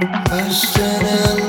Questioning